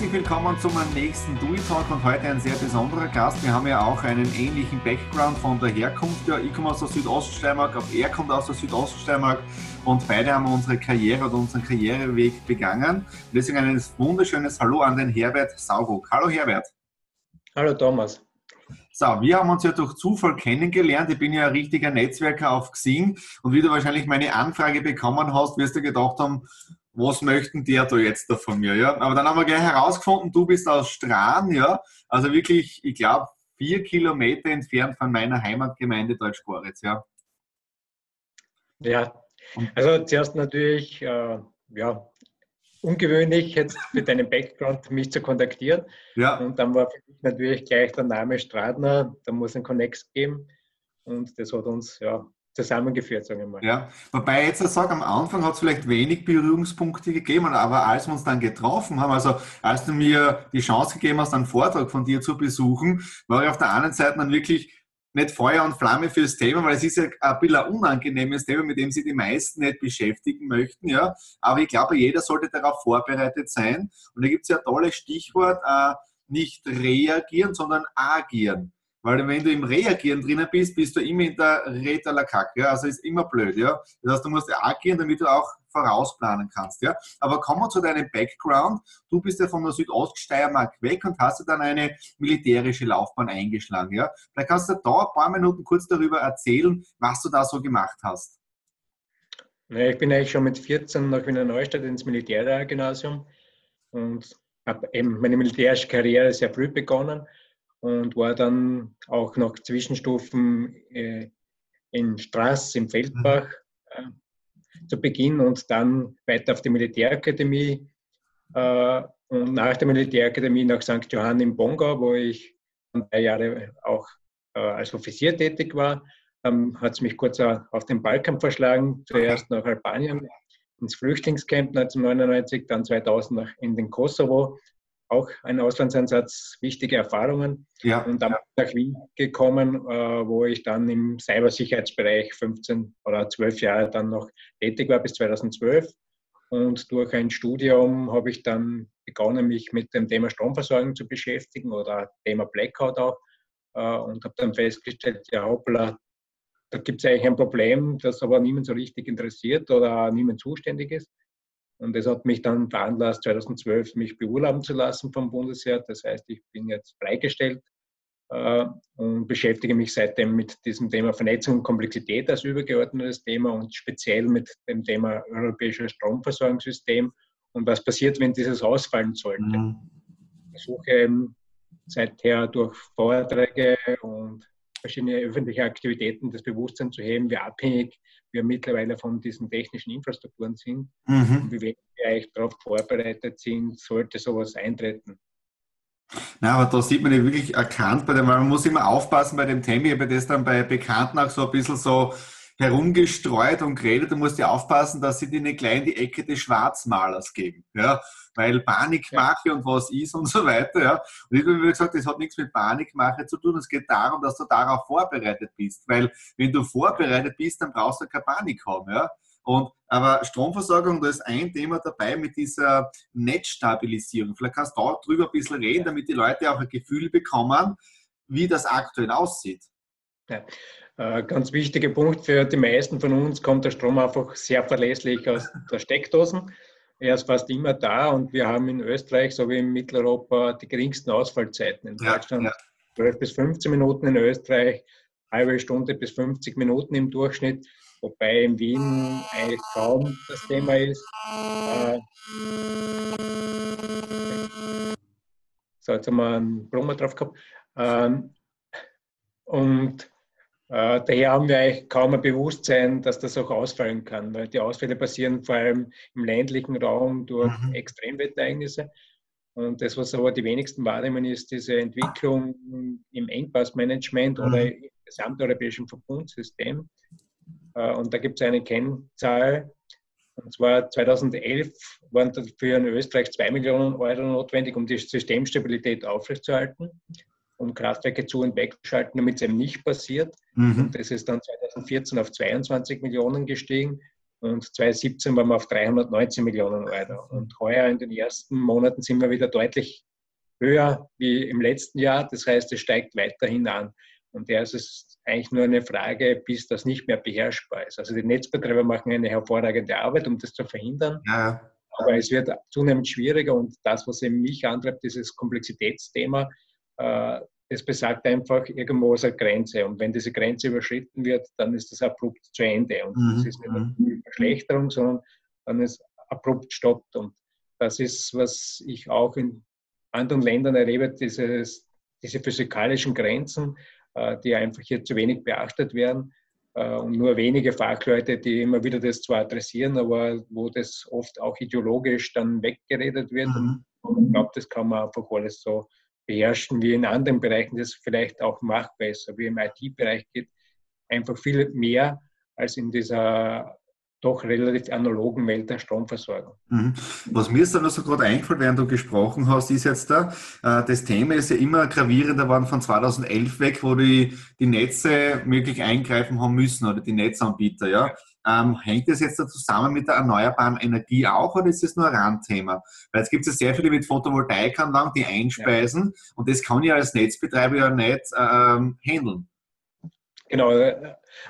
Herzlich willkommen zum nächsten Do It Talk und heute ein sehr besonderer Gast. Wir haben ja auch einen ähnlichen Background von der Herkunft. Ja, ich komme aus der Südoststeiermark, auch er kommt aus der Südoststeiermark und beide haben unsere Karriere oder unseren Karriereweg begangen. Deswegen ein wunderschönes Hallo an den Herbert Sauruck. Hallo Herbert. Hallo Thomas. So, wir haben uns ja durch Zufall kennengelernt. Ich bin ja ein richtiger Netzwerker auf Xing und wie du wahrscheinlich meine Anfrage bekommen hast, wirst du gedacht haben, was möchten der da jetzt da von mir? Ja? Aber dann haben wir gleich herausgefunden, du bist aus Strahn, ja, also wirklich, ich glaube, vier Kilometer entfernt von meiner Heimatgemeinde Deutsch-Goritz, ja. Ja, also zuerst natürlich, äh, ja, ungewöhnlich jetzt mit deinem Background mich zu kontaktieren. Ja. Und dann war für mich natürlich gleich der Name Stradner, da muss ein Connect geben. Und das hat uns ja zusammengeführt, sagen wir mal. Ja, wobei ich jetzt sage, am Anfang hat es vielleicht wenig Berührungspunkte gegeben, aber als wir uns dann getroffen haben, also als du mir die Chance gegeben hast, einen Vortrag von dir zu besuchen, war ich auf der anderen Seite dann wirklich nicht Feuer und Flamme fürs Thema, weil es ist ja ein bisschen ein unangenehmes Thema, mit dem sich die meisten nicht beschäftigen möchten, ja. Aber ich glaube, jeder sollte darauf vorbereitet sein. Und da gibt es ja ein tolles Stichwort, äh, nicht reagieren, sondern agieren. Weil wenn du im Reagieren drinnen bist, bist du immer in der Reta la Kacke. Ja? Also ist immer blöd. Ja? Das heißt, du musst agieren, damit du auch vorausplanen kannst. Ja? Aber kommen wir zu deinem Background. Du bist ja von der Südoststeiermark weg und hast ja dann eine militärische Laufbahn eingeschlagen. Ja? Vielleicht kannst du da ein paar Minuten kurz darüber erzählen, was du da so gemacht hast. ich bin eigentlich schon mit 14 nach Wiener Neustadt ins Militärgymnasium und habe eben meine militärische Karriere sehr früh begonnen und war dann auch noch Zwischenstufen äh, in Straß im Feldbach äh, zu Beginn und dann weiter auf die Militärakademie äh, und nach der Militärakademie nach St. Johann im Bongau, wo ich drei Jahre auch äh, als Offizier tätig war. Dann hat es mich kurz auf den Balkan verschlagen, zuerst nach Albanien ins Flüchtlingscamp 1999, dann 2000 in den Kosovo auch ein Auslandseinsatz, wichtige Erfahrungen. Ja. Und dann nach Wien gekommen, äh, wo ich dann im Cybersicherheitsbereich 15 oder 12 Jahre dann noch tätig war bis 2012. Und durch ein Studium habe ich dann begonnen, mich mit dem Thema Stromversorgung zu beschäftigen oder Thema Blackout auch. Äh, und habe dann festgestellt, ja, hoppla, da gibt es eigentlich ein Problem, das aber niemand so richtig interessiert oder niemand zuständig ist. Und das hat mich dann veranlasst, 2012 mich beurlauben zu lassen vom Bundesheer. Das heißt, ich bin jetzt freigestellt äh, und beschäftige mich seitdem mit diesem Thema Vernetzung und Komplexität als übergeordnetes Thema und speziell mit dem Thema europäisches Stromversorgungssystem und was passiert, wenn dieses ausfallen sollte. Mhm. Ich versuche seither durch Vorträge und verschiedene öffentliche Aktivitäten das Bewusstsein zu heben, wie abhängig wir mittlerweile von diesen technischen Infrastrukturen sind mhm. und wie wenig wir eigentlich darauf vorbereitet sind, sollte sowas eintreten. Na, aber da sieht man ja wirklich erkannt, bei dem, weil man muss immer aufpassen bei dem Thema. Ich habe das dann bei Bekannten auch so ein bisschen so herumgestreut und geredet. Du musst ja aufpassen, dass sie dir nicht gleich in die Ecke des Schwarzmalers geben. Ja? Weil Panikmache ja. und was ist und so weiter. Ja? Und ich habe mir gesagt, das hat nichts mit Panikmache zu tun. Es geht darum, dass du darauf vorbereitet bist. Weil wenn du vorbereitet bist, dann brauchst du keine Panik haben. Ja? Und, aber Stromversorgung, da ist ein Thema dabei mit dieser Netzstabilisierung. Vielleicht kannst du darüber ein bisschen reden, damit die Leute auch ein Gefühl bekommen, wie das aktuell aussieht. Ja. Äh, ganz wichtiger Punkt für die meisten von uns kommt der Strom einfach sehr verlässlich aus der Steckdosen. Er ist fast immer da und wir haben in Österreich, so wie in Mitteleuropa, die geringsten Ausfallzeiten. In Deutschland ja, ja. 12 bis 15 Minuten, in Österreich halbe Stunde bis 50 Minuten im Durchschnitt, wobei in Wien eigentlich kaum das Thema ist. Äh, so, jetzt haben wir einen Brummer drauf gehabt. Ähm, und daher haben wir eigentlich kaum ein Bewusstsein, dass das auch ausfallen kann, weil die Ausfälle passieren vor allem im ländlichen Raum durch mhm. Extremwetterereignisse. Und das, was aber die wenigsten wahrnehmen, ist diese Entwicklung im Engpassmanagement mhm. oder im gesamteuropäischen Verbundsystem. Äh, und da gibt es eine Kennzahl, und zwar 2011 waren dafür in Österreich 2 Millionen Euro notwendig, um die Systemstabilität aufrechtzuerhalten um Kraftwerke zu und wegzuschalten, damit es eben nicht passiert. Mhm. Das ist dann 2014 auf 22 Millionen gestiegen. und 2017 waren wir auf 319 Millionen Euro. Und heuer in den ersten Monaten sind wir wieder deutlich höher wie im letzten Jahr. Das heißt, es steigt weiterhin an. Und da ist es eigentlich nur eine Frage, bis das nicht mehr beherrschbar ist. Also die Netzbetreiber machen eine hervorragende Arbeit, um das zu verhindern. Ja. Aber es wird zunehmend schwieriger und das, was eben mich antreibt, dieses Komplexitätsthema, es besagt einfach, irgendwo ist eine Grenze. Und wenn diese Grenze überschritten wird, dann ist das abrupt zu Ende. Und mhm. das ist nicht eine mhm. Verschlechterung, sondern dann ist abrupt stoppt. Und das ist, was ich auch in anderen Ländern erlebe, dieses, diese physikalischen Grenzen, äh, die einfach hier zu wenig beachtet werden. Äh, und nur wenige Fachleute, die immer wieder das zwar adressieren, aber wo das oft auch ideologisch dann weggeredet wird. Mhm. Und ich glaube, das kann man einfach alles so beherrschen wie in anderen Bereichen, das vielleicht auch machbar ist, wie im IT-Bereich geht, einfach viel mehr als in dieser doch relativ analogen Welt der Stromversorgung. Mhm. Was mir ist dann also gerade eingefallen, während du gesprochen hast, ist jetzt da, äh, das Thema ist ja immer gravierender geworden von 2011 weg, wo die, die Netze möglich eingreifen haben müssen oder die Netzanbieter, ja. Ähm, hängt das jetzt da zusammen mit der erneuerbaren Energie auch oder ist das nur ein Randthema? Weil es gibt ja sehr viele mit Photovoltaikanlagen, die einspeisen ja. und das kann ich als Netzbetreiber ja nicht ähm, handeln. Genau,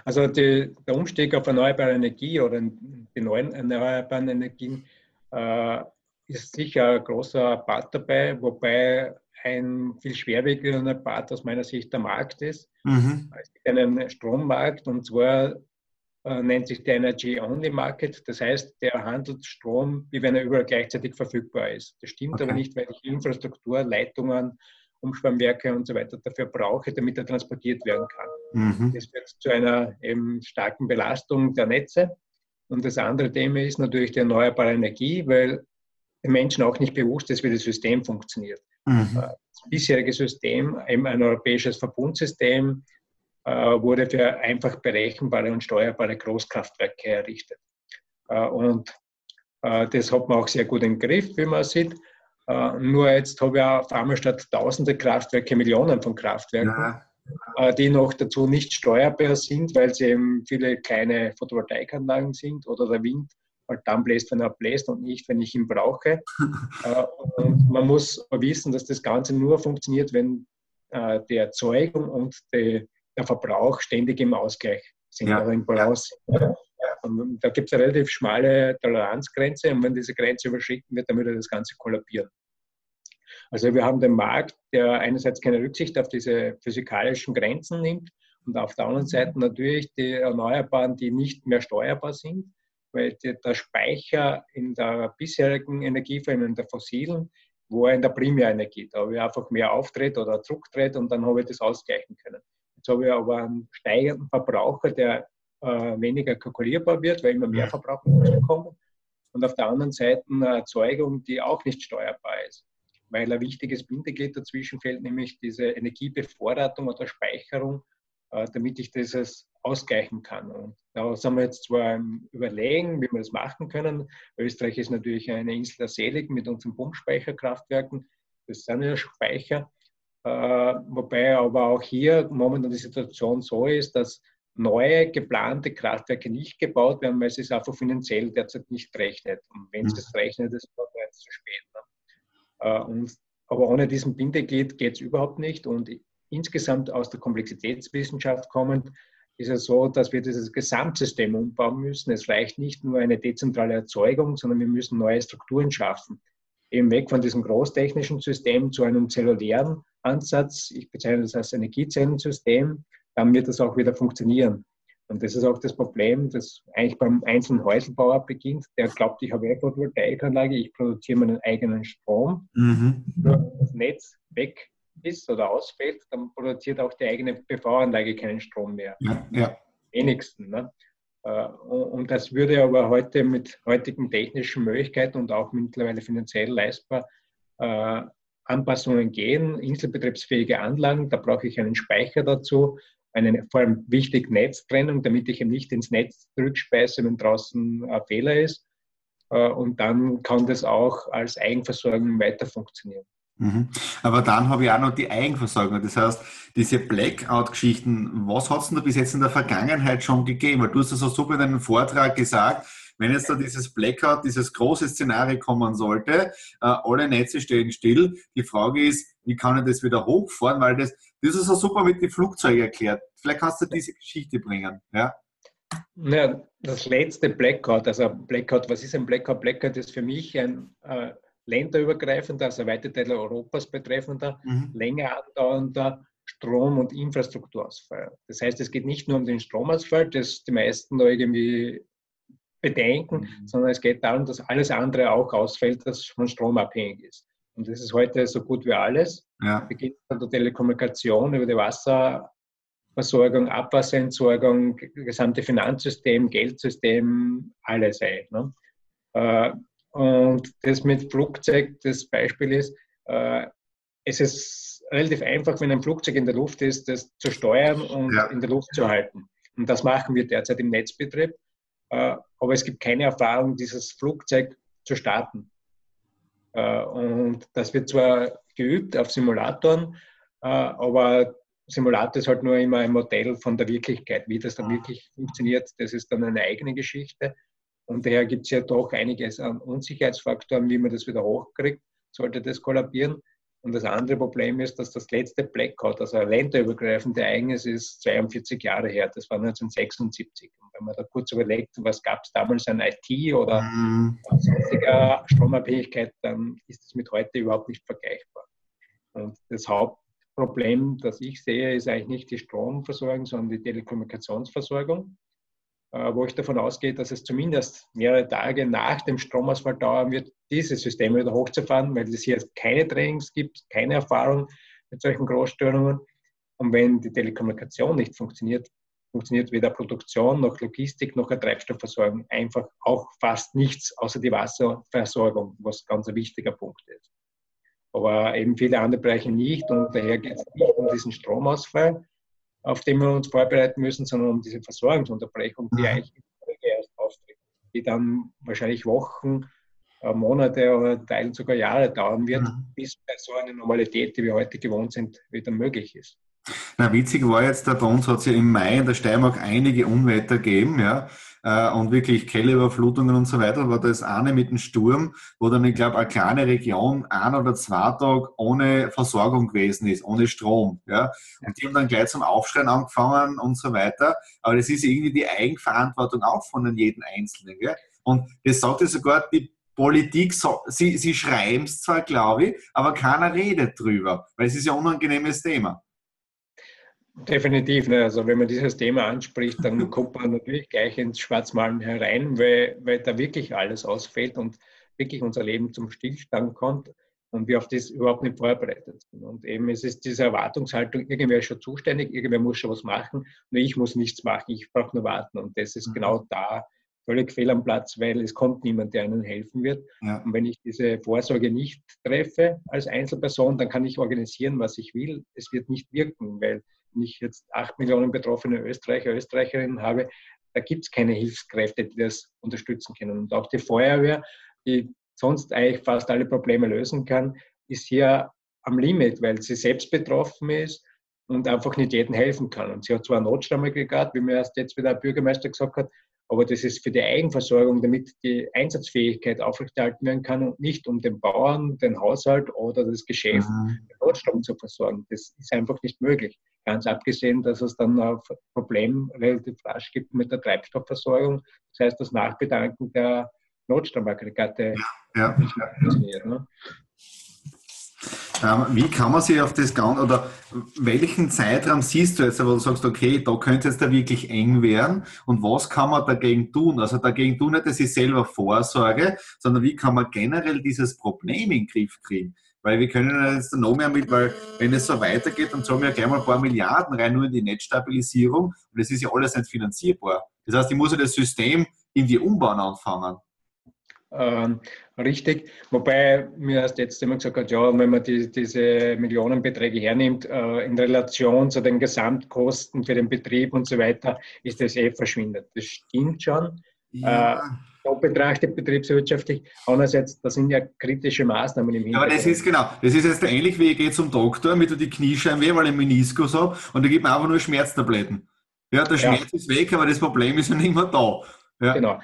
also die, der Umstieg auf erneuerbare Energie oder die neuen erneuerbaren Energien äh, ist sicher ein großer Part dabei, wobei ein viel schwerwiegender Part aus meiner Sicht der Markt ist. Mhm. Es gibt einen Strommarkt und zwar äh, nennt sich der Energy Only Market. Das heißt, der handelt Strom, wie wenn er überall gleichzeitig verfügbar ist. Das stimmt okay. aber nicht, weil ich Infrastruktur, Leitungen, Umspannwerke und so weiter dafür brauche, damit er transportiert werden kann. Mhm. Das führt zu einer eben starken Belastung der Netze. Und das andere Thema ist natürlich die erneuerbare Energie, weil den Menschen auch nicht bewusst ist, wie das System funktioniert. Mhm. Äh, das bisherige System, eben ein europäisches Verbundsystem, äh, wurde für einfach berechenbare und steuerbare Großkraftwerke errichtet. Äh, und das hat man auch sehr gut im Griff, wie man sieht. Äh, nur jetzt habe ich auf einmal statt tausende Kraftwerke Millionen von Kraftwerken, ja. Äh, die noch dazu nicht steuerbar sind, weil sie eben viele kleine Photovoltaikanlagen sind oder der Wind halt dann bläst, wenn er bläst und nicht, wenn ich ihn brauche. Äh, und man muss wissen, dass das Ganze nur funktioniert, wenn die Erzeugung und der Verbrauch ständig im Ausgleich sind, ja. oder im Balance sind. Und da gibt es eine relativ schmale Toleranzgrenze und wenn diese Grenze überschritten wird, dann würde das Ganze kollabieren. Also wir haben den Markt, der einerseits keine Rücksicht auf diese physikalischen Grenzen nimmt und auf der anderen Seite natürlich die Erneuerbaren, die nicht mehr steuerbar sind, weil der Speicher in der bisherigen Energieform, in der fossilen, wo er in der Primärenergie, da habe ich einfach mehr Auftritt oder Drucktritt und dann habe ich das ausgleichen können. Jetzt habe ich aber einen steigenden Verbraucher, der äh, weniger kalkulierbar wird, weil immer mehr Verbrauch kommen. Und auf der anderen Seite eine Erzeugung, die auch nicht steuerbar ist, weil ein wichtiges Bindeglied dazwischen fällt, nämlich diese Energiebevorratung oder Speicherung, äh, damit ich das ausgleichen kann. Und da sind wir jetzt zwar im Überlegen, wie wir das machen können. Österreich ist natürlich eine Insel der Selig mit unseren Pumpspeicherkraftwerken. Das sind ja Speicher. Äh, wobei aber auch hier momentan die Situation so ist, dass neue geplante Kraftwerke nicht gebaut werden, weil es ist einfach finanziell derzeit nicht rechnet. Und wenn es mhm. das rechnet, ist es bereits zu spät. Ne? Äh, und, aber ohne diesen Bindeglied geht es überhaupt nicht. Und insgesamt aus der Komplexitätswissenschaft kommend ist es so, dass wir dieses Gesamtsystem umbauen müssen. Es reicht nicht nur eine dezentrale Erzeugung, sondern wir müssen neue Strukturen schaffen. Eben weg von diesem großtechnischen System zu einem zellulären Ansatz. Ich bezeichne das als Energiezellensystem dann wird das auch wieder funktionieren. Und das ist auch das Problem, das eigentlich beim einzelnen Häuselbauer beginnt. Der glaubt, ich habe eine Photovoltaikanlage, ich produziere meinen eigenen Strom. Mhm. Wenn das Netz weg ist oder ausfällt, dann produziert auch die eigene PV-Anlage keinen Strom mehr. Ja, ja. Wenigsten. Ne? Äh, und das würde aber heute mit heutigen technischen Möglichkeiten und auch mittlerweile finanziell leistbar äh, Anpassungen gehen. Inselbetriebsfähige Anlagen, da brauche ich einen Speicher dazu eine vor allem wichtig Netztrennung, damit ich eben nicht ins Netz zurückspeise, wenn draußen ein Fehler ist. Äh, und dann kann das auch als Eigenversorgung weiter funktionieren. Mhm. Aber dann habe ich auch noch die Eigenversorgung. Das heißt, diese Blackout-Geschichten, was hat es denn da bis jetzt in der Vergangenheit schon gegeben? Weil du hast das so super in deinem Vortrag gesagt, wenn jetzt da dieses Blackout, dieses große Szenario kommen sollte, äh, alle Netze stehen still. Die Frage ist, wie kann ich das wieder hochfahren? Weil das, das ist so super mit den Flugzeugen erklärt. Vielleicht kannst du diese Geschichte bringen. Ja? Ja, das letzte Blackout, also Blackout, was ist ein Blackout? Blackout ist für mich ein äh, länderübergreifender, also weite Teile Europas betreffender, mhm. länger andauernder Strom- und Infrastrukturausfall. Das heißt, es geht nicht nur um den Stromausfall, das die meisten da irgendwie bedenken, mhm. sondern es geht darum, dass alles andere auch ausfällt, das von Strom abhängig ist. Und das ist heute so gut wie alles. Ja. Beginnt von der Telekommunikation über die Wasserversorgung, Abwasserentsorgung, gesamte Finanzsystem, Geldsystem, alles ein. Ne? Und das mit Flugzeug, das Beispiel ist, äh, es ist relativ einfach, wenn ein Flugzeug in der Luft ist, das zu steuern und ja. in der Luft zu halten. Und das machen wir derzeit im Netzbetrieb. Äh, aber es gibt keine Erfahrung, dieses Flugzeug zu starten. Äh, und das wird zwar geübt auf Simulatoren, äh, aber Simulator ist halt nur immer ein Modell von der Wirklichkeit. Wie das dann ah. wirklich funktioniert, das ist dann eine eigene Geschichte. Und daher gibt es ja doch einiges an Unsicherheitsfaktoren, wie man das wieder hochkriegt, sollte das kollabieren. Und das andere Problem ist, dass das letzte Blackout, also ein länderübergreifendes Ereignis, ist 42 Jahre her. Das war 1976. Und wenn man da kurz überlegt, was gab es damals an IT oder mhm. sonstiger Stromabhängigkeit, dann ist das mit heute überhaupt nicht vergleichbar. Und das Hauptproblem, das ich sehe, ist eigentlich nicht die Stromversorgung, sondern die Telekommunikationsversorgung. Äh, wo ich davon ausgehe, dass es zumindest mehrere Tage nach dem Stromausfall dauern wird, diese Systeme wieder hochzufahren, weil es hier keine Trainings gibt, keine Erfahrung mit solchen Großstörungen. Und wenn die Telekommunikation nicht funktioniert, funktioniert weder Produktion noch Logistik noch eine Treibstoffversorgung. Einfach auch fast nichts außer die Wasserversorgung, was ganz ein wichtiger Punkt ist. Aber eben viele andere Bereiche nicht und daher geht es nicht um diesen Stromausfall, auf den wir uns vorbereiten müssen, sondern um diese Versorgungsunterbrechung, die mhm. eigentlich erst auftritt, die dann wahrscheinlich Wochen, äh, Monate oder Teilen sogar Jahre dauern wird, mhm. bis bei so einer Normalität, die wir heute gewohnt sind, wieder möglich ist. Na, witzig war jetzt, bei uns hat es ja im Mai in der Steiermark einige Unwetter gegeben, ja, äh, und wirklich Kellerüberflutungen und so weiter, war das eine mit dem Sturm, wo dann, ich glaube, eine kleine Region ein oder zwei Tage ohne Versorgung gewesen ist, ohne Strom, ja, und die haben dann gleich zum Aufschreien angefangen und so weiter, aber das ist irgendwie die Eigenverantwortung auch von jedem Einzelnen, gell? und das sagt ja sogar die Politik, sie, sie schreiben es zwar, glaube ich, aber keiner redet drüber, weil es ist ja ein unangenehmes Thema. Definitiv. Ne? Also wenn man dieses Thema anspricht, dann kommt man natürlich gleich ins Schwarzmalen herein, weil, weil da wirklich alles ausfällt und wirklich unser Leben zum Stillstand kommt und wir auf das überhaupt nicht vorbereitet sind. Und eben es ist diese Erwartungshaltung, irgendwer ist schon zuständig, irgendwer muss schon was machen, nur ich muss nichts machen, ich brauche nur warten. Und das ist mhm. genau da völlig fehl am Platz, weil es kommt niemand, der einem helfen wird. Ja. Und wenn ich diese Vorsorge nicht treffe als Einzelperson, dann kann ich organisieren, was ich will. Es wird nicht wirken, weil wenn ich jetzt acht Millionen betroffene Österreicher, Österreicherinnen habe, da gibt es keine Hilfskräfte, die das unterstützen können. Und auch die Feuerwehr, die sonst eigentlich fast alle Probleme lösen kann, ist hier am Limit, weil sie selbst betroffen ist und einfach nicht jedem helfen kann. Und sie hat zwar ein Notstromaggregat, wie mir erst jetzt wieder der Bürgermeister gesagt hat, aber das ist für die Eigenversorgung, damit die Einsatzfähigkeit aufrechterhalten werden kann und nicht um den Bauern, den Haushalt oder das Geschäft mhm. mit Notstrom zu versorgen. Das ist einfach nicht möglich. Ganz abgesehen, dass es dann ein Problem relativ rasch gibt mit der Treibstoffversorgung. Das heißt, das Nachbedanken der Notstromaggregate ja, ja. nicht funktioniert. Ne? Wie kann man sich auf das Ganze, oder welchen Zeitraum siehst du jetzt, wo du sagst, okay, da könnte es da wirklich eng werden und was kann man dagegen tun? Also dagegen tun nicht, dass ich selber vorsorge, sondern wie kann man generell dieses Problem in den Griff kriegen? Weil wir können jetzt noch mehr mit, weil wenn es so weitergeht, dann zahlen wir ja gleich mal ein paar Milliarden rein, nur in die Netzstabilisierung und das ist ja alles nicht finanzierbar. Das heißt, ich muss ja das System irgendwie umbauen anfangen. Ähm, richtig. Wobei mir erst jetzt immer gesagt hat, ja, wenn man die, diese Millionenbeträge hernimmt, äh, in Relation zu den Gesamtkosten für den Betrieb und so weiter, ist das eh verschwindet. Das stimmt schon. Ja. Äh, betrachtet betriebswirtschaftlich. Andererseits, das sind ja kritische Maßnahmen im Hintergrund. Aber das ist genau, das ist jetzt ähnlich wie ich gehe zum Doktor, mit die Kniescheibe, weil ich Meniskus habe und der gibt mir einfach nur Schmerztabletten. Ja, der Schmerz ja. ist weg, aber das Problem ist ja nicht mehr da. Ja. Genau.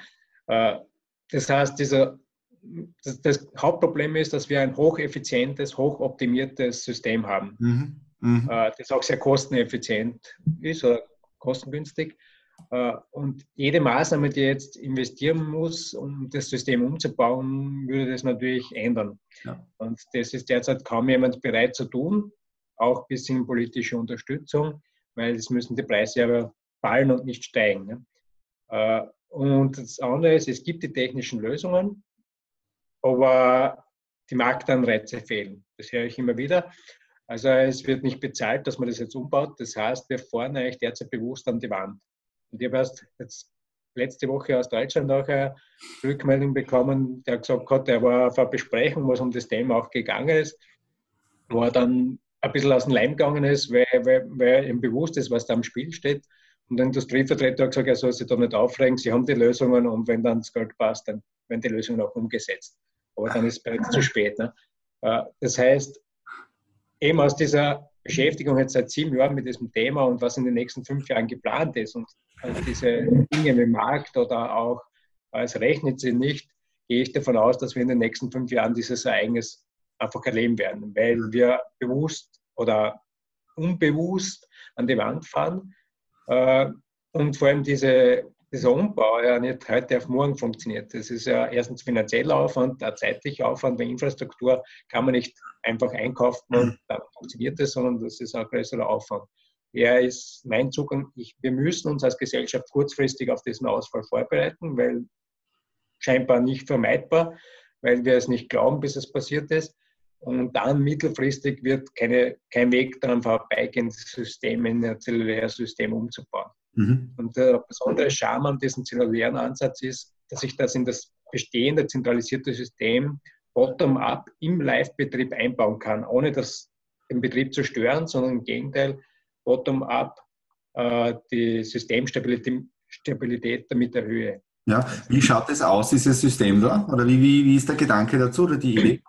Äh, das heißt, dieser, das, das, Hauptproblem ist, dass wir ein hocheffizientes, hochoptimiertes System haben, mhm. Mhm. Äh, das auch sehr kosteneffizient ist oder kostengünstig. Äh, und jede Maßnahme, die jetzt investieren muss, um das System umzubauen, würde das natürlich ändern. Ja. Und das ist derzeit kaum jemand bereit zu tun, auch bis hin politische Unterstützung, weil es müssen die Preise aber fallen und nicht steigen. Ne? Äh, und das andere ist, es gibt die technischen Lösungen, aber die Marktanreize fehlen. Das höre ich immer wieder. Also es wird nicht bezahlt, dass man das jetzt umbaut. Das heißt, wir fahren eigentlich derzeit bewusst an die Wand. Und ich habe erst jetzt letzte Woche aus Deutschland auch eine Rückmeldung bekommen, der gesagt hat, er war auf einer Besprechung, was um das Thema auch gegangen ist, wo er dann ein bisschen aus dem Leim gegangen ist, weil, weil, weil ihm bewusst ist, was da am Spiel steht. Und der Industrievertreter hat gesagt, er soll sich da nicht aufregen, sie haben die Lösungen und wenn dann das Geld passt, dann werden die Lösungen auch umgesetzt. Aber dann ist es bereits zu spät. Ne? Äh, das heißt, eben aus dieser Beschäftigung jetzt seit sieben Jahren mit diesem Thema und was in den nächsten fünf Jahren geplant ist und diese Dinge wie Markt oder auch als rechnet sie nicht, gehe ich davon aus, dass wir in den nächsten fünf Jahren dieses Ereignis einfach erleben werden, weil wir bewusst oder unbewusst an die Wand fahren äh, und vor allem diese, dieser Umbau ja nicht heute auf morgen funktioniert. Das ist ja erstens finanzieller Aufwand, ein zeitlicher Aufwand, weil Infrastruktur kann man nicht einfach einkaufen und mhm. dann funktioniert das, sondern das ist ein größerer Aufwand. Er ist mein Zugang. Ich, wir müssen uns als Gesellschaft kurzfristig auf diesen Ausfall vorbereiten, weil scheinbar nicht vermeidbar, weil wir es nicht glauben, bis es passiert ist. Und dann mittelfristig wird keine, kein Weg daran vorbeigehen, das System in ein zelluläres System umzubauen. Mhm. Und der besondere Charme an diesem zellulären Ansatz ist, dass ich das in das bestehende zentralisierte System bottom-up im Live-Betrieb einbauen kann, ohne das den Betrieb zu stören, sondern im Gegenteil bottom-up äh, die Systemstabilität Stabilität damit erhöhe. Ja, wie schaut das aus, dieses System da? Oder wie, wie, wie ist der Gedanke dazu oder die Idee?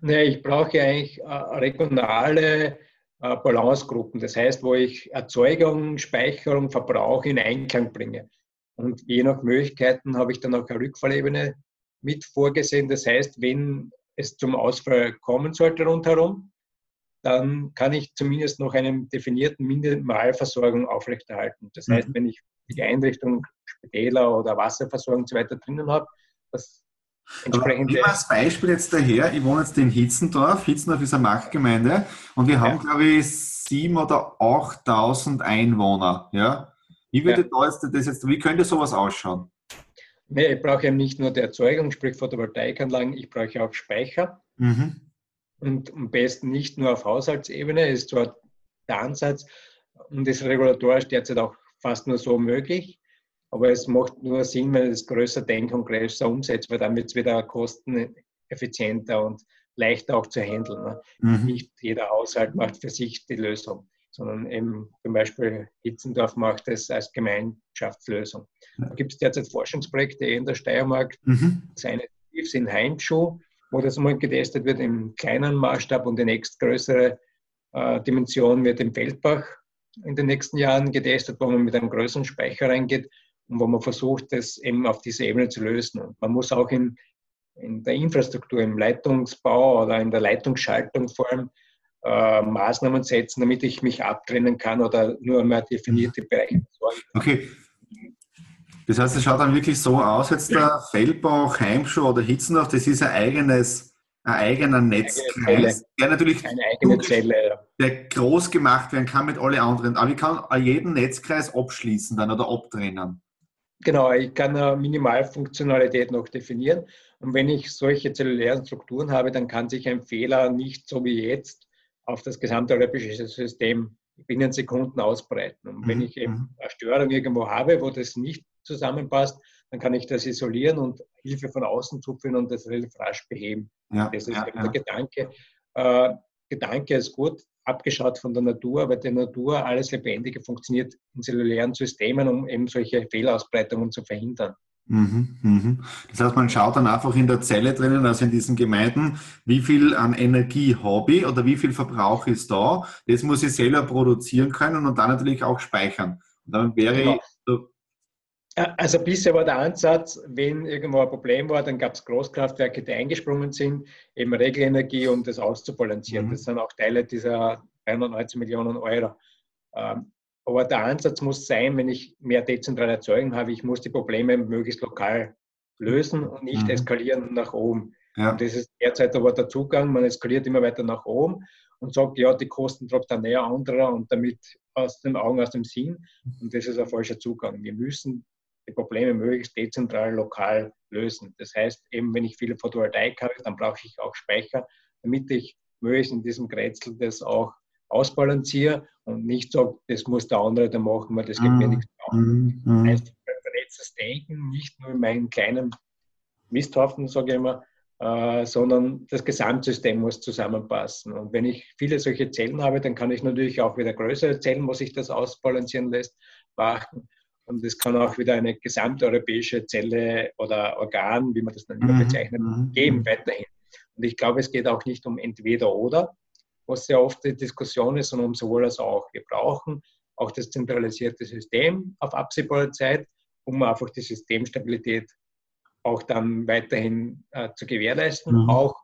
Nee, ich brauche eigentlich äh, regionale äh, Balancegruppen. Das heißt, wo ich Erzeugung, Speicherung, Verbrauch in Einklang bringe. Und je nach Möglichkeiten habe ich dann auch eine Rückfallebene mit vorgesehen. Das heißt, wenn es zum Ausfall kommen sollte rundherum, dann kann ich zumindest noch einen definierten Minimalversorgung aufrechterhalten. Das heißt, mhm. wenn ich die Einrichtung Spitäler oder Wasserversorgung und so weiter drinnen habe, das entsprechend. Wir als Beispiel jetzt daher, ich wohne jetzt in Hitzendorf. Hitzendorf ist eine Marktgemeinde und wir haben, ja. glaube ich, sieben oder 8.000 Einwohner. Ja? Wie würde ja. das jetzt, wie könnte sowas ausschauen? Nee, ich brauche eben nicht nur die Erzeugung, sprich Photovoltaikanlagen, ich brauche auch Speicher. Mhm. Und am besten nicht nur auf Haushaltsebene, ist zwar der Ansatz und ist regulatorisch derzeit auch fast nur so möglich, aber es macht nur Sinn, wenn es größer denkt und größer umsetzt, weil dann wird es wieder kosteneffizienter und leichter auch zu handeln. Ne? Mhm. Nicht jeder Haushalt macht für sich die Lösung sondern eben zum Beispiel Hitzendorf macht es als Gemeinschaftslösung. Da gibt es derzeit Forschungsprojekte in der Steiermark. Mhm. Das eine ist in Heimschuh, wo das mal getestet wird im kleinen Maßstab und die nächstgrößere äh, Dimension wird im Feldbach in den nächsten Jahren getestet, wo man mit einem größeren Speicher reingeht und wo man versucht, das eben auf diese Ebene zu lösen. Und man muss auch in, in der Infrastruktur, im Leitungsbau oder in der Leitungsschaltung vor allem äh, Maßnahmen setzen, damit ich mich abtrennen kann oder nur mehr definierte Bereiche besorgen Okay. Das heißt, es schaut dann wirklich so aus, jetzt der Feldbach, Heimschuh oder Hitzendorf, das ist ein eigenes, ein eigener Netzkreis, der natürlich eine eigene Zelle, der groß gemacht werden kann mit allen anderen. Aber ich kann jeden Netzkreis abschließen dann oder abtrennen. Genau, ich kann eine Minimalfunktionalität noch definieren. Und wenn ich solche zellulären Strukturen habe, dann kann sich ein Fehler nicht so wie jetzt auf das gesamte europäische System binnen Sekunden ausbreiten. Und wenn mhm, ich eben mhm. eine Störung irgendwo habe, wo das nicht zusammenpasst, dann kann ich das isolieren und Hilfe von außen zuführen und das relativ rasch beheben. Ja, das ist ja, eben ja. der Gedanke. Gedanke ist gut, abgeschaut von der Natur, aber die Natur, alles Lebendige funktioniert in zellulären Systemen, um eben solche Fehlausbreitungen zu verhindern. Mhm, mhm. Das heißt, man schaut dann einfach in der Zelle drinnen, also in diesen Gemeinden, wie viel an Energie habe ich oder wie viel Verbrauch ist da. Das muss ich selber produzieren können und dann natürlich auch speichern. Und dann wäre genau. ich, Also bisher war der Ansatz, wenn irgendwo ein Problem war, dann gab es Großkraftwerke, die eingesprungen sind, eben Regelenergie, um das auszubalancieren. Mhm. Das sind auch Teile dieser 319 Millionen Euro. Ähm, aber der Ansatz muss sein, wenn ich mehr dezentrale Erzeugung habe, ich muss die Probleme möglichst lokal lösen und nicht mhm. eskalieren nach oben. Ja. Und das ist derzeit aber der Zugang, man eskaliert immer weiter nach oben und sagt, ja, die Kosten tropft dann näher anderer und damit aus den Augen, aus dem Sinn. Und das ist ein falscher Zugang. Wir müssen die Probleme möglichst dezentral, lokal lösen. Das heißt, eben wenn ich viele Photovoltaik habe, dann brauche ich auch Speicher, damit ich möglichst in diesem Grätzl das auch ausbalanciere und nicht sage, das muss der andere da machen, weil das gibt mir nichts mm, mm. Das heißt, vernetztes Denken, nicht nur in meinen kleinen Misthaufen, sage ich immer, äh, sondern das Gesamtsystem muss zusammenpassen. Und wenn ich viele solche Zellen habe, dann kann ich natürlich auch wieder größere Zellen, wo sich das ausbalancieren lässt, machen. Und es kann auch wieder eine gesamteuropäische Zelle oder Organ, wie man das dann immer mhm, bezeichnet, mhm. geben weiterhin. Und ich glaube, es geht auch nicht um entweder oder, was sehr oft die Diskussion ist, sondern um sowohl als auch. Wir brauchen auch das zentralisierte System auf absehbare Zeit, um einfach die Systemstabilität auch dann weiterhin äh, zu gewährleisten, mhm. auch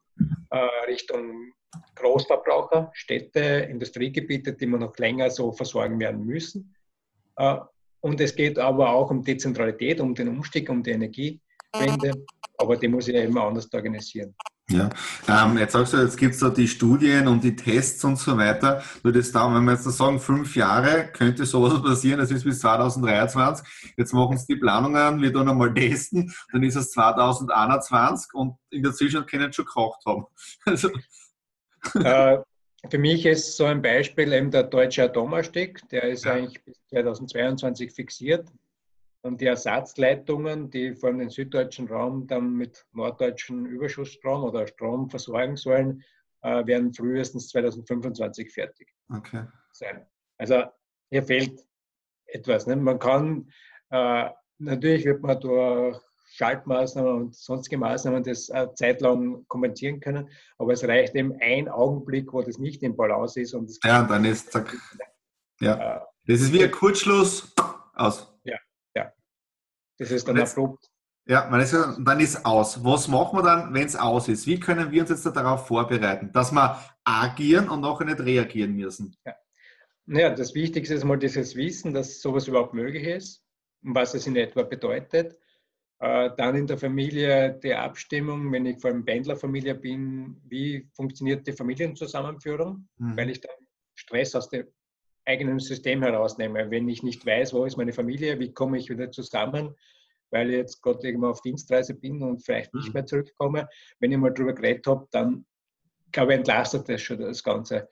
äh, Richtung Großverbraucher, Städte, Industriegebiete, die wir noch länger so versorgen werden müssen. Äh, und es geht aber auch um Dezentralität, um den Umstieg, um die Energiewende. Aber die muss ich ja immer anders organisieren. Ja, ähm, jetzt sagst du, jetzt gibt es da die Studien und die Tests und so weiter. Nur das da, wenn wir jetzt sagen, fünf Jahre könnte sowas passieren, das ist bis 2023. Jetzt machen sie die Planungen, wir tun einmal testen, dann ist es 2021 und in der Zwischenzeit können sie schon gekocht haben. Also. Äh, für mich ist so ein Beispiel eben der deutsche Atomausstieg, der ist ja. eigentlich bis 2022 fixiert. Und die Ersatzleitungen, die vor allem den süddeutschen Raum dann mit norddeutschen Überschussstrom oder Strom versorgen sollen, äh, werden frühestens 2025 fertig okay. sein. Also hier fehlt etwas. Ne? Man kann, äh, natürlich wird man durch Schaltmaßnahmen und sonstige Maßnahmen das äh, zeitlang kompensieren können. Aber es reicht eben ein Augenblick, wo das nicht im Balance ist. Und ja, dann ist zack. Ja. Äh, das ist wie ein Kurzschluss aus. Ja, ja. Das ist dann jetzt, abrupt. Ja, man ist, dann ist aus. Was machen wir dann, wenn es aus ist? Wie können wir uns jetzt darauf vorbereiten, dass wir agieren und nachher nicht reagieren müssen? Ja. Naja, das Wichtigste ist mal dieses Wissen, dass sowas überhaupt möglich ist und was es in etwa bedeutet. Äh, dann in der Familie die Abstimmung, wenn ich vor allem Pendlerfamilie bin, wie funktioniert die Familienzusammenführung, mhm. weil ich dann Stress aus dem eigenen System herausnehme. Wenn ich nicht weiß, wo ist meine Familie, wie komme ich wieder zusammen, weil ich jetzt gerade irgendwo auf Dienstreise bin und vielleicht nicht mhm. mehr zurückkomme. Wenn ich mal darüber geredet habe, dann glaube ich, entlastet das schon das ganze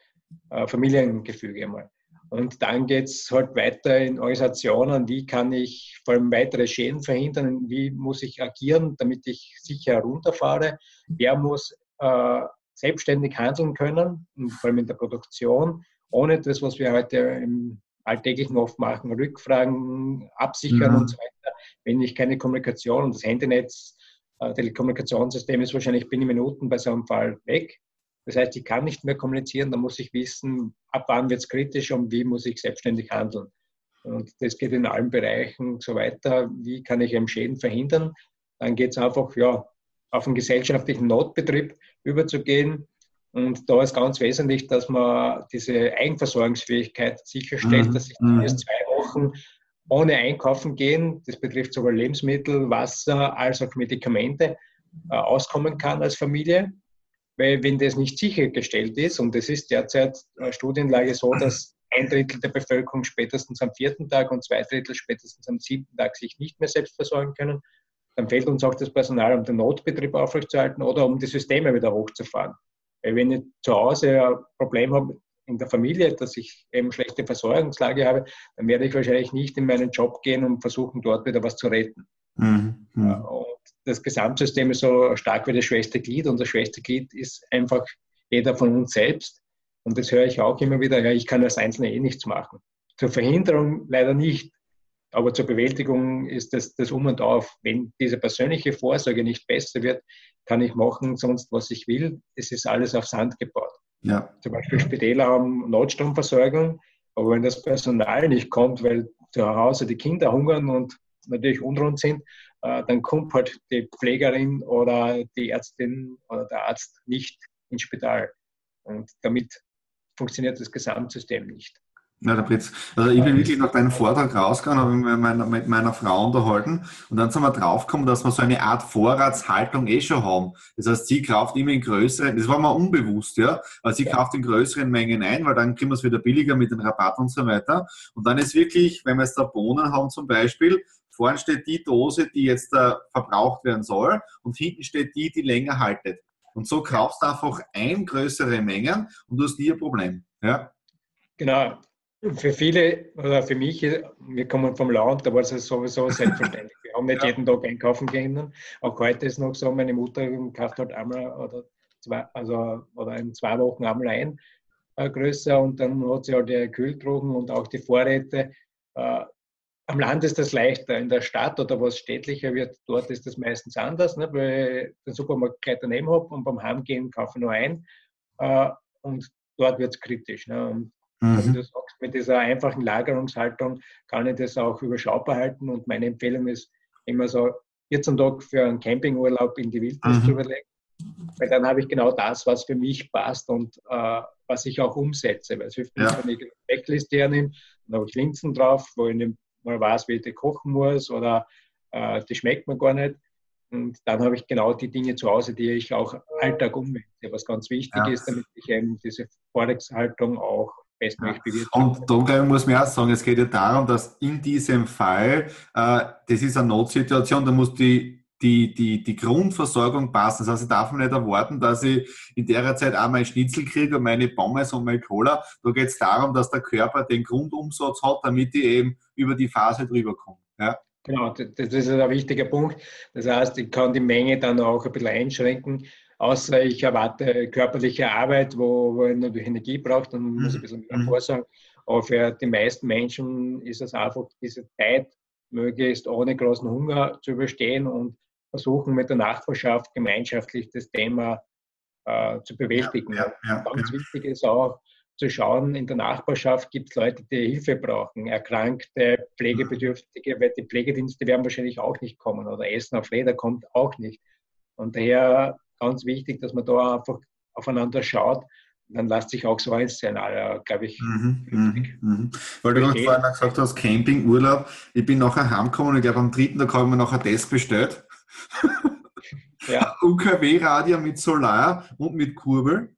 äh, Familiengefüge einmal. Und dann geht es halt weiter in Organisationen, wie kann ich vor allem weitere Schäden verhindern, wie muss ich agieren, damit ich sicher herunterfahre, wer muss äh, selbstständig handeln können, vor allem in der Produktion, ohne das, was wir heute im Alltäglichen oft machen, Rückfragen, absichern mhm. und so weiter. Wenn ich keine Kommunikation und das Handynetz, äh, Telekommunikationssystem ist wahrscheinlich binnen Minuten bei so einem Fall weg. Das heißt, ich kann nicht mehr kommunizieren, da muss ich wissen, ab wann wird es kritisch und wie muss ich selbstständig handeln. Und das geht in allen Bereichen so weiter. Wie kann ich eben Schäden verhindern? Dann geht es einfach, ja, auf einen gesellschaftlichen Notbetrieb überzugehen. Und da ist ganz wesentlich, dass man diese Eigenversorgungsfähigkeit sicherstellt, mhm. dass ich mhm. erst zwei Wochen ohne einkaufen gehen, das betrifft sowohl Lebensmittel, Wasser als auch Medikamente, äh, auskommen kann als Familie. Weil wenn das nicht sichergestellt ist, und es ist derzeit eine Studienlage so, dass ein Drittel der Bevölkerung spätestens am vierten Tag und zwei Drittel spätestens am siebten Tag sich nicht mehr selbst versorgen können, dann fehlt uns auch das Personal, um den Notbetrieb aufrechtzuerhalten oder um die Systeme wieder hochzufahren. Weil wenn ich zu Hause ein Problem habe in der Familie, dass ich eben schlechte Versorgungslage habe, dann werde ich wahrscheinlich nicht in meinen Job gehen und versuchen, dort wieder was zu retten. Mhm. Und das Gesamtsystem ist so stark wie das schwächste Glied und das schwächste Glied ist einfach jeder von uns selbst. Und das höre ich auch immer wieder, ja, ich kann als Einzelne eh nichts machen. Zur Verhinderung leider nicht, aber zur Bewältigung ist das, das Um und Auf. Wenn diese persönliche Vorsorge nicht besser wird, kann ich machen sonst, was ich will. Es ist alles auf Sand gebaut. Ja. Zum Beispiel Spitäler haben Notstromversorgung, aber wenn das Personal nicht kommt, weil zu Hause die Kinder hungern und natürlich unrund sind, dann kommt halt die Pflegerin oder die Ärztin oder der Arzt nicht ins Spital. Und damit funktioniert das Gesamtsystem nicht. Ja, der Fritz. Also ich bin wirklich nach deinem Vortrag rausgegangen, habe mich mit meiner, mit meiner Frau unterhalten und dann sind wir draufgekommen, dass wir so eine Art Vorratshaltung eh schon haben. Das heißt, sie kauft immer in größeren, das war mir unbewusst, ja, aber sie ja. kauft in größeren Mengen ein, weil dann kriegen wir es wieder billiger mit den Rabatten und so weiter. Und dann ist wirklich, wenn wir jetzt da Bohnen haben zum Beispiel, vorne steht die Dose, die jetzt da verbraucht werden soll und hinten steht die, die länger haltet. Und so kaufst du einfach ein größere Mengen und du hast nie ein Problem. Ja? Genau, für viele oder für mich, wir kommen vom Land, da war es sowieso selbstverständlich. Wir haben nicht ja. jeden Tag einkaufen gehen. Auch heute ist noch so, meine Mutter kauft halt einmal oder zwei, also oder in zwei Wochen einmal ein äh, größer und dann hat sie halt ihre Kühltruhen und auch die Vorräte. Äh, am Land ist das leichter, in der Stadt oder was städtlicher wird, dort ist das meistens anders, ne, weil ich den Supermarkt gleich daneben habe und beim Heimgehen kaufe ich nur ein. Äh, und dort wird es kritisch. Ne? Und Mhm. Du sagst, mit dieser einfachen Lagerungshaltung kann ich das auch überschaubar halten und meine Empfehlung ist immer so 14 Tage für einen Campingurlaub in die Wildnis mhm. zu überlegen. Weil dann habe ich genau das, was für mich passt und äh, was ich auch umsetze. Weil es hilft ja. wenn ich eine Checkliste hernehme, dann habe ich Linsen drauf, wo ich nicht mal weiß, wie ich die kochen muss oder äh, die schmeckt mir gar nicht. Und dann habe ich genau die Dinge zu Hause, die ich auch Alltag umwende, was ganz wichtig ja. ist, damit ich eben diese Vorratshaltung auch bestmöglich bewirtschaften. Und da glaube ich, muss man auch sagen, es geht ja darum, dass in diesem Fall, äh, das ist eine Notsituation, da muss die die, die, die Grundversorgung passen. Das heißt, ich darf nicht erwarten, dass ich in der Zeit auch mein Schnitzel kriege und meine Pommes und meine Cola. Da geht es darum, dass der Körper den Grundumsatz hat, damit ich eben über die Phase drüber komme. Ja. Genau, das ist ein wichtiger Punkt. Das heißt, ich kann die Menge dann auch ein bisschen einschränken außer ich erwarte körperliche Arbeit, wo, wo ich natürlich Energie braucht, dann muss ich ein bisschen mehr mhm. vorsagen. Aber für die meisten Menschen ist es einfach diese Zeit, möglichst ohne großen Hunger zu überstehen und versuchen mit der Nachbarschaft gemeinschaftlich das Thema äh, zu bewältigen. Ja, ja, Ganz wichtig ist auch zu schauen, in der Nachbarschaft gibt es Leute, die Hilfe brauchen, Erkrankte, Pflegebedürftige, weil die Pflegedienste werden wahrscheinlich auch nicht kommen oder Essen auf Räder kommt auch nicht. Und daher ganz wichtig, dass man da einfach aufeinander schaut. Dann lässt sich auch so ein Szenario, glaube ich, mhm, mhm, mhm. Weil du gerade vorhin gesagt hast, Camping, Urlaub. Ich bin nachher heimgekommen und ich glaube, am dritten Tag habe ich mir nachher das bestellt. Ja. UKW-Radio mit Solar und mit Kurbel.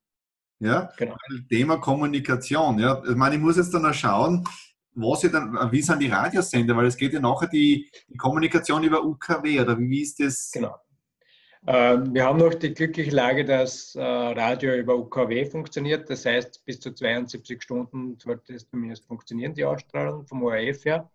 Ja, genau. Thema Kommunikation. Ja, ich meine, ich muss jetzt dann auch schauen, was ich dann, wie sind die Radiosender, weil es geht ja nachher die, die Kommunikation über UKW oder wie ist das? Genau. Ähm, wir haben noch die glückliche Lage, dass äh, Radio über UKW funktioniert. Das heißt, bis zu 72 Stunden sollte es zumindest funktionieren, die Ausstrahlung vom ORF her.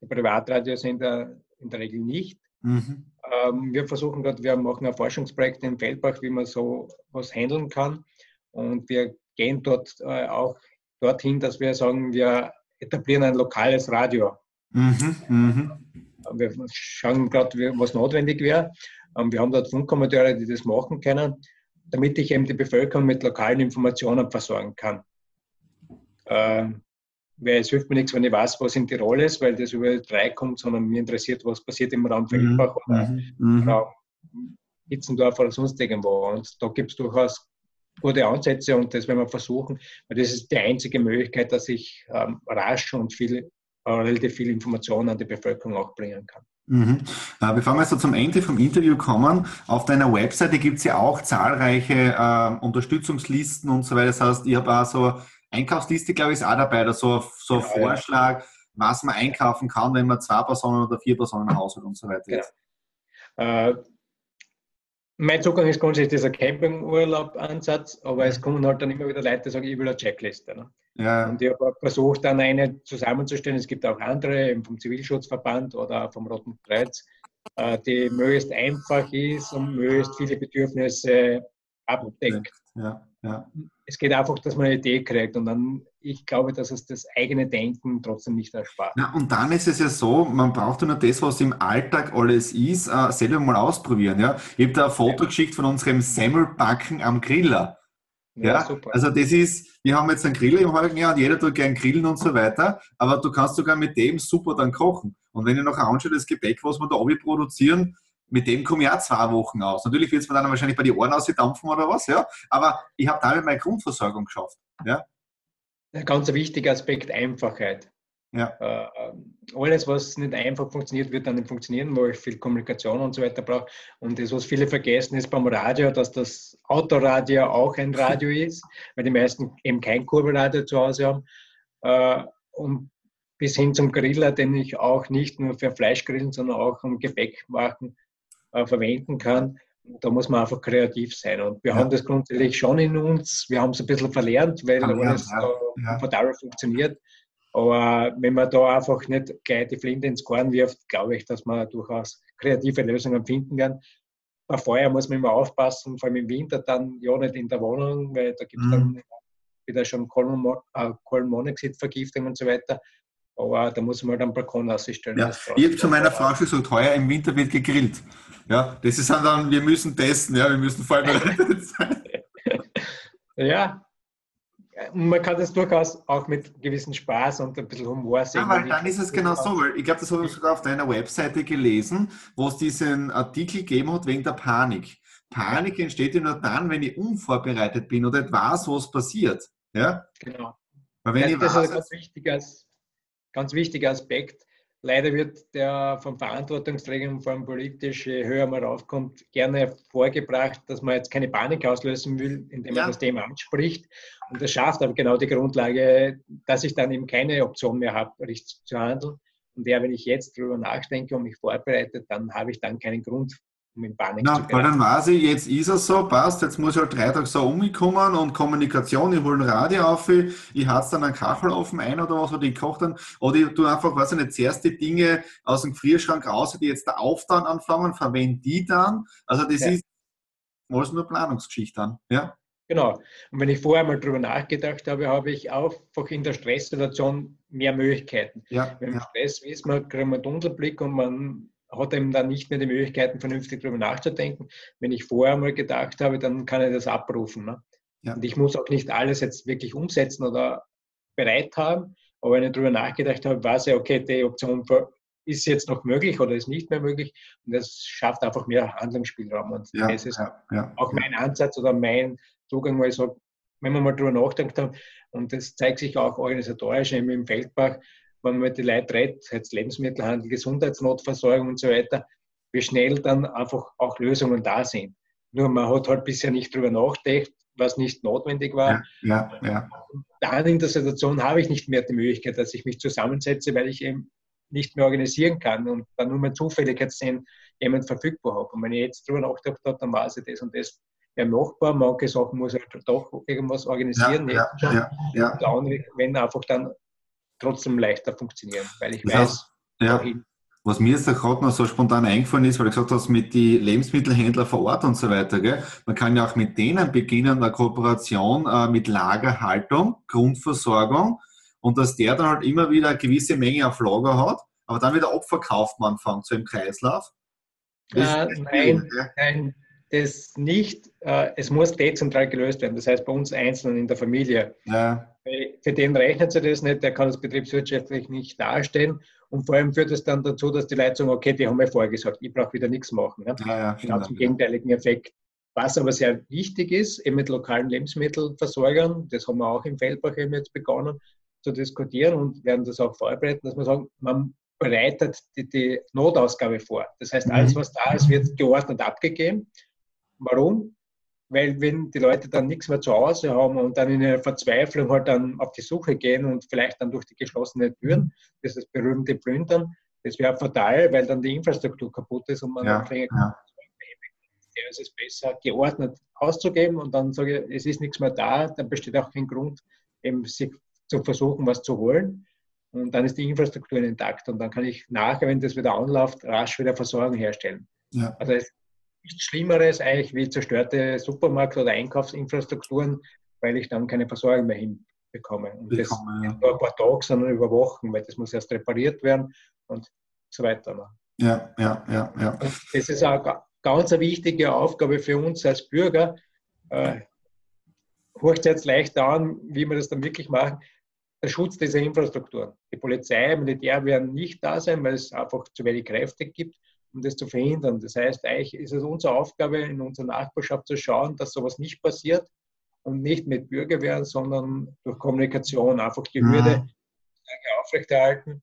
Die Privatradios sind in der Regel nicht. Mhm. Ähm, wir versuchen gerade, wir machen ein Forschungsprojekt in Feldbach, wie man so was handeln kann. Und wir gehen dort äh, auch dorthin, dass wir sagen, wir etablieren ein lokales Radio. Mhm. Mhm. Wir schauen gerade, was notwendig wäre. Ähm, wir haben dort Funkkommentare, die das machen können, damit ich eben die Bevölkerung mit lokalen Informationen versorgen kann. Ähm, weil es hilft mir nichts, wenn ich weiß, was in Tirol ist, weil das über drei kommt, sondern mir interessiert, was passiert im Raum Feldbach mhm. oder mhm. mhm. Raum Hitzendorf oder sonst irgendwo. Und da gibt es durchaus gute Ansätze und das werden wir versuchen, weil das ist die einzige Möglichkeit, dass ich ähm, rasch und viel, äh, relativ viel Informationen an die Bevölkerung auch bringen kann. Mhm. Äh, bevor wir so zum Ende vom Interview kommen, auf deiner Webseite gibt es ja auch zahlreiche äh, Unterstützungslisten und so weiter. Das heißt, ich habe auch so Einkaufsliste, glaube ich, ist auch dabei, oder so, so ein ja, Vorschlag, ja. was man einkaufen kann, wenn man zwei Personen oder vier Personen im Haushalt und so weiter ist. Äh, mein Zugang ist grundsätzlich dieser Campingurlaub-Ansatz, aber es kommen halt dann immer wieder Leute, die sagen, ich will eine Checkliste. Ne? Ja. Und ich habe versucht, dann eine zusammenzustellen. Es gibt auch andere, eben vom Zivilschutzverband oder vom Roten Kreuz, äh, die möglichst einfach ist und möglichst viele Bedürfnisse abdeckt. Ja, ja. Es geht einfach, dass man eine Idee kriegt und dann, ich glaube, dass es das eigene Denken trotzdem nicht erspart. Ja, und dann ist es ja so, man braucht ja nur das, was im Alltag alles ist, äh, selber mal ausprobieren. Ja? Ich habe da ein Foto ja. geschickt von unserem Semmelbacken am Griller. Ja, super. also das ist, wir haben jetzt einen Grill im heutigen Jahr und jeder tut gern grillen und so weiter, aber du kannst sogar mit dem super dann kochen. Und wenn ich noch anschaue, das Gebäck, was wir da oben produzieren, mit dem komme ich auch zwei Wochen aus. Natürlich wird es mir dann wahrscheinlich bei die Ohren ausdampfen oder was, ja, aber ich habe damit meine Grundversorgung geschafft. Ja. Ein ganz wichtiger Aspekt, Einfachheit. Ja. Äh, alles, was nicht einfach funktioniert, wird dann nicht funktionieren, weil ich viel Kommunikation und so weiter brauche. Und das, was viele vergessen, ist beim Radio, dass das Autoradio auch ein Radio ist, weil die meisten eben kein Kurbelradio zu Hause haben. Äh, und bis hin zum Griller, den ich auch nicht nur für Fleischgrillen, sondern auch um Gebäck machen äh, verwenden kann. Da muss man einfach kreativ sein. Und wir ja. haben das grundsätzlich schon in uns. Wir haben es ein bisschen verlernt, weil ja, alles ja, komfortabel funktioniert. Aber wenn man da einfach nicht gleich die Flinte ins Korn wirft, glaube ich, dass man durchaus kreative Lösungen finden werden. Bei Feuer muss man immer aufpassen, vor allem im Winter dann ja nicht in der Wohnung, weil da gibt es mhm. dann wieder schon Kohlenmonoxidvergiftung und so weiter. Aber da muss man halt am Balkon ausstellen. Ja. Ich habe zu meiner Frau schon gesagt, heuer im Winter wird gegrillt. Ja, das ist dann, wir müssen testen, ja, wir müssen vorbereitet sein. ja, man kann das durchaus auch mit gewissem Spaß und ein bisschen Humor sehen. Ja, weil dann ist es genau so, weil ich glaube, das habe ich sogar auf deiner Webseite gelesen, wo es diesen Artikel gegeben hat wegen der Panik. Panik entsteht ja nur dann, wenn ich unvorbereitet bin oder etwas, was passiert. Ja? Genau. Weil wenn ja, ich das weiß, ist ein ganz wichtiger, ganz wichtiger Aspekt. Leider wird der vom Verantwortungsträger und vor allem politisch, je höher man raufkommt, gerne vorgebracht, dass man jetzt keine Panik auslösen will, indem man ja. das Thema anspricht. Und das schafft aber genau die Grundlage, dass ich dann eben keine Option mehr habe, richtig zu handeln. Und ja, wenn ich jetzt darüber nachdenke und mich vorbereite, dann habe ich dann keinen Grund, um in Panik Na, zu geraten. Weil dann weiß ich, jetzt ist es so, passt, jetzt muss ich halt drei Tage so umkommen und Kommunikation, ich hole ein Radio auf, ich hat's dann einen Kachelofen ein oder was, oder ich koche dann, oder ich tue einfach, weiß ich nicht, zuerst die Dinge aus dem Gefrierschrank raus, die jetzt da auftauen anfangen, verwende die dann. Also das ja. ist alles nur Planungsgeschichte dann, ja. Genau. Und wenn ich vorher mal drüber nachgedacht habe, habe ich einfach in der Stresssituation mehr Möglichkeiten. Ja, Wenn ja. Stress ist, man kriegt man Tunnelblick und man hat eben dann nicht mehr die Möglichkeiten, vernünftig darüber nachzudenken. Wenn ich vorher mal gedacht habe, dann kann ich das abrufen. Ne? Ja. Und ich muss auch nicht alles jetzt wirklich umsetzen oder bereit haben. Aber wenn ich darüber nachgedacht habe, weiß ich, okay, die Option ist jetzt noch möglich oder ist nicht mehr möglich. Und das schafft einfach mehr Handlungsspielraum. Und ja, das ist ja, auch mein Ansatz oder mein Zugang, weil ich sage, wenn man mal darüber nachdenkt haben, und das zeigt sich auch organisatorisch eben im Feldbach, wenn man die Leute redet, jetzt Lebensmittelhandel, Gesundheitsnotversorgung und so weiter, wie schnell dann einfach auch Lösungen da sind. Nur man hat halt bisher nicht darüber nachgedacht, was nicht notwendig war. Ja, ja, ja. Dann in der Situation habe ich nicht mehr die Möglichkeit, dass ich mich zusammensetze, weil ich eben nicht mehr organisieren kann und dann nur mehr zufällig jetzt jemand verfügbar habe. Und wenn ich jetzt darüber nachgedacht habe, dann weiß ich das und das wäre machbar. Manche Sachen muss ich halt doch irgendwas organisieren. Ja, ja, ja, ja. Und andere, wenn einfach dann trotzdem leichter funktionieren, weil ich das weiß, heißt, ja. Was mir jetzt gerade noch so spontan eingefallen ist, weil du gesagt hast, mit den Lebensmittelhändlern vor Ort und so weiter, gell? man kann ja auch mit denen beginnen, eine Kooperation äh, mit Lagerhaltung, Grundversorgung und dass der dann halt immer wieder eine gewisse Menge auf Lager hat, aber dann wieder abverkauft man anfängt, so im Kreislauf. Äh, nein, nein, das nicht. Äh, es muss dezentral gelöst werden, das heißt bei uns einzeln in der Familie. Ja. Für den rechnet sich das nicht, der kann das betriebswirtschaftlich nicht darstellen. Und vor allem führt es dann dazu, dass die Leute sagen, okay, die haben mir vorgesagt, ich brauche wieder nichts machen. Ne? Ja, ja, genau zum gegenteiligen Effekt. Was aber sehr wichtig ist, eben mit lokalen Lebensmittelversorgern, das haben wir auch im Feldbach eben jetzt begonnen zu diskutieren und werden das auch vorbereiten, dass man sagen, man bereitet die, die Notausgabe vor. Das heißt, alles, mhm. was da ist, wird geordnet abgegeben. Warum? Weil wenn die Leute dann nichts mehr zu Hause haben und dann in der Verzweiflung halt dann auf die Suche gehen und vielleicht dann durch die geschlossenen Türen, das ist das berühmte Plündern, das wäre fatal, weil dann die Infrastruktur kaputt ist und man ja, dann ja. ist es besser, geordnet auszugeben und dann sage ich, es ist nichts mehr da, dann besteht auch kein Grund, eben sich zu versuchen, was zu holen. Und dann ist die Infrastruktur intakt und dann kann ich nachher, wenn das wieder anläuft, rasch wieder Versorgung herstellen. Ja. Also es nichts Schlimmeres eigentlich wie zerstörte Supermarkt- oder Einkaufsinfrastrukturen, weil ich dann keine Versorgung mehr hinbekomme. Und Bekomme, das nicht nur ein paar Tage, sondern über Wochen, weil das muss erst repariert werden und so weiter. Ja, ja, ja, ja. Und das ist auch ganz eine wichtige Aufgabe für uns als Bürger, äh, hört jetzt leicht an, wie wir das dann wirklich machen. Der Schutz dieser Infrastruktur. Die Polizei, Militär werden nicht da sein, weil es einfach zu wenig Kräfte gibt, um das zu verhindern. Das heißt, eigentlich ist es unsere Aufgabe, in unserer Nachbarschaft zu schauen, dass sowas nicht passiert und nicht mit Bürgerwehr, sondern durch Kommunikation einfach die Hürde mhm. aufrechterhalten,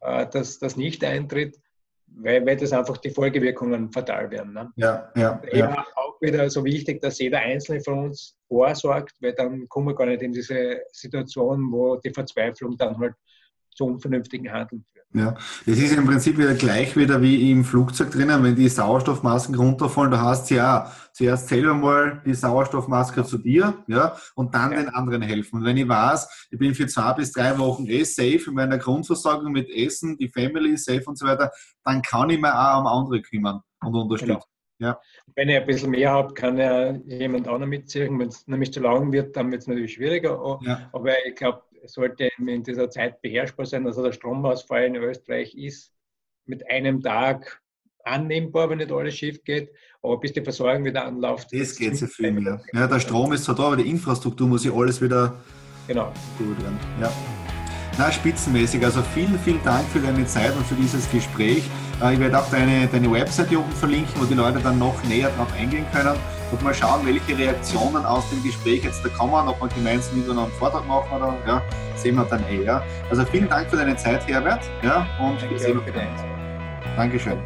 äh, dass das nicht eintritt weil, weil das einfach die Folgewirkungen fatal werden. Ne? Ja, ja, ja. Auch wieder so wichtig, dass jeder Einzelne von uns vorsorgt, weil dann kommen wir gar nicht in diese Situation, wo die Verzweiflung dann halt zu unvernünftigen Handeln führt. Ja, es ist im Prinzip wieder gleich wieder wie im Flugzeug drinnen, wenn die Sauerstoffmasken runterfallen, da hast du ja zuerst selber mal die Sauerstoffmaske zu dir, ja, und dann ja. den anderen helfen. Und wenn ich weiß, ich bin für zwei bis drei Wochen eh safe in meiner Grundversorgung mit Essen, die Family safe und so weiter, dann kann ich mir auch um andere kümmern und unterstützen. Genau. Ja. Wenn ich ein bisschen mehr habe, kann ja jemand auch noch mitziehen. Wenn es nämlich zu lang wird, dann wird es natürlich schwieriger. Ja. Aber ich glaube, sollte in dieser Zeit beherrschbar sein. Also der Stromausfall in Österreich ist mit einem Tag annehmbar, wenn nicht alles schief geht. Aber bis die Versorgung wieder anläuft. Das geht sehr viel mehr. Ja, der Strom ist zwar da, aber die Infrastruktur muss ja alles wieder genau. gut werden. Ja. Na, spitzenmäßig. Also vielen, vielen Dank für deine Zeit und für dieses Gespräch. Äh, ich werde auch deine, deine Website hier unten verlinken, wo die Leute dann noch näher drauf eingehen können und mal schauen, welche Reaktionen aus dem Gespräch jetzt da kommen, ob wir gemeinsam wieder noch einen Vortrag machen oder ja, sehen wir dann eh. Ja. Also vielen Dank für deine Zeit, Herbert. Ja, und Danke wir sehen uns. Dankeschön.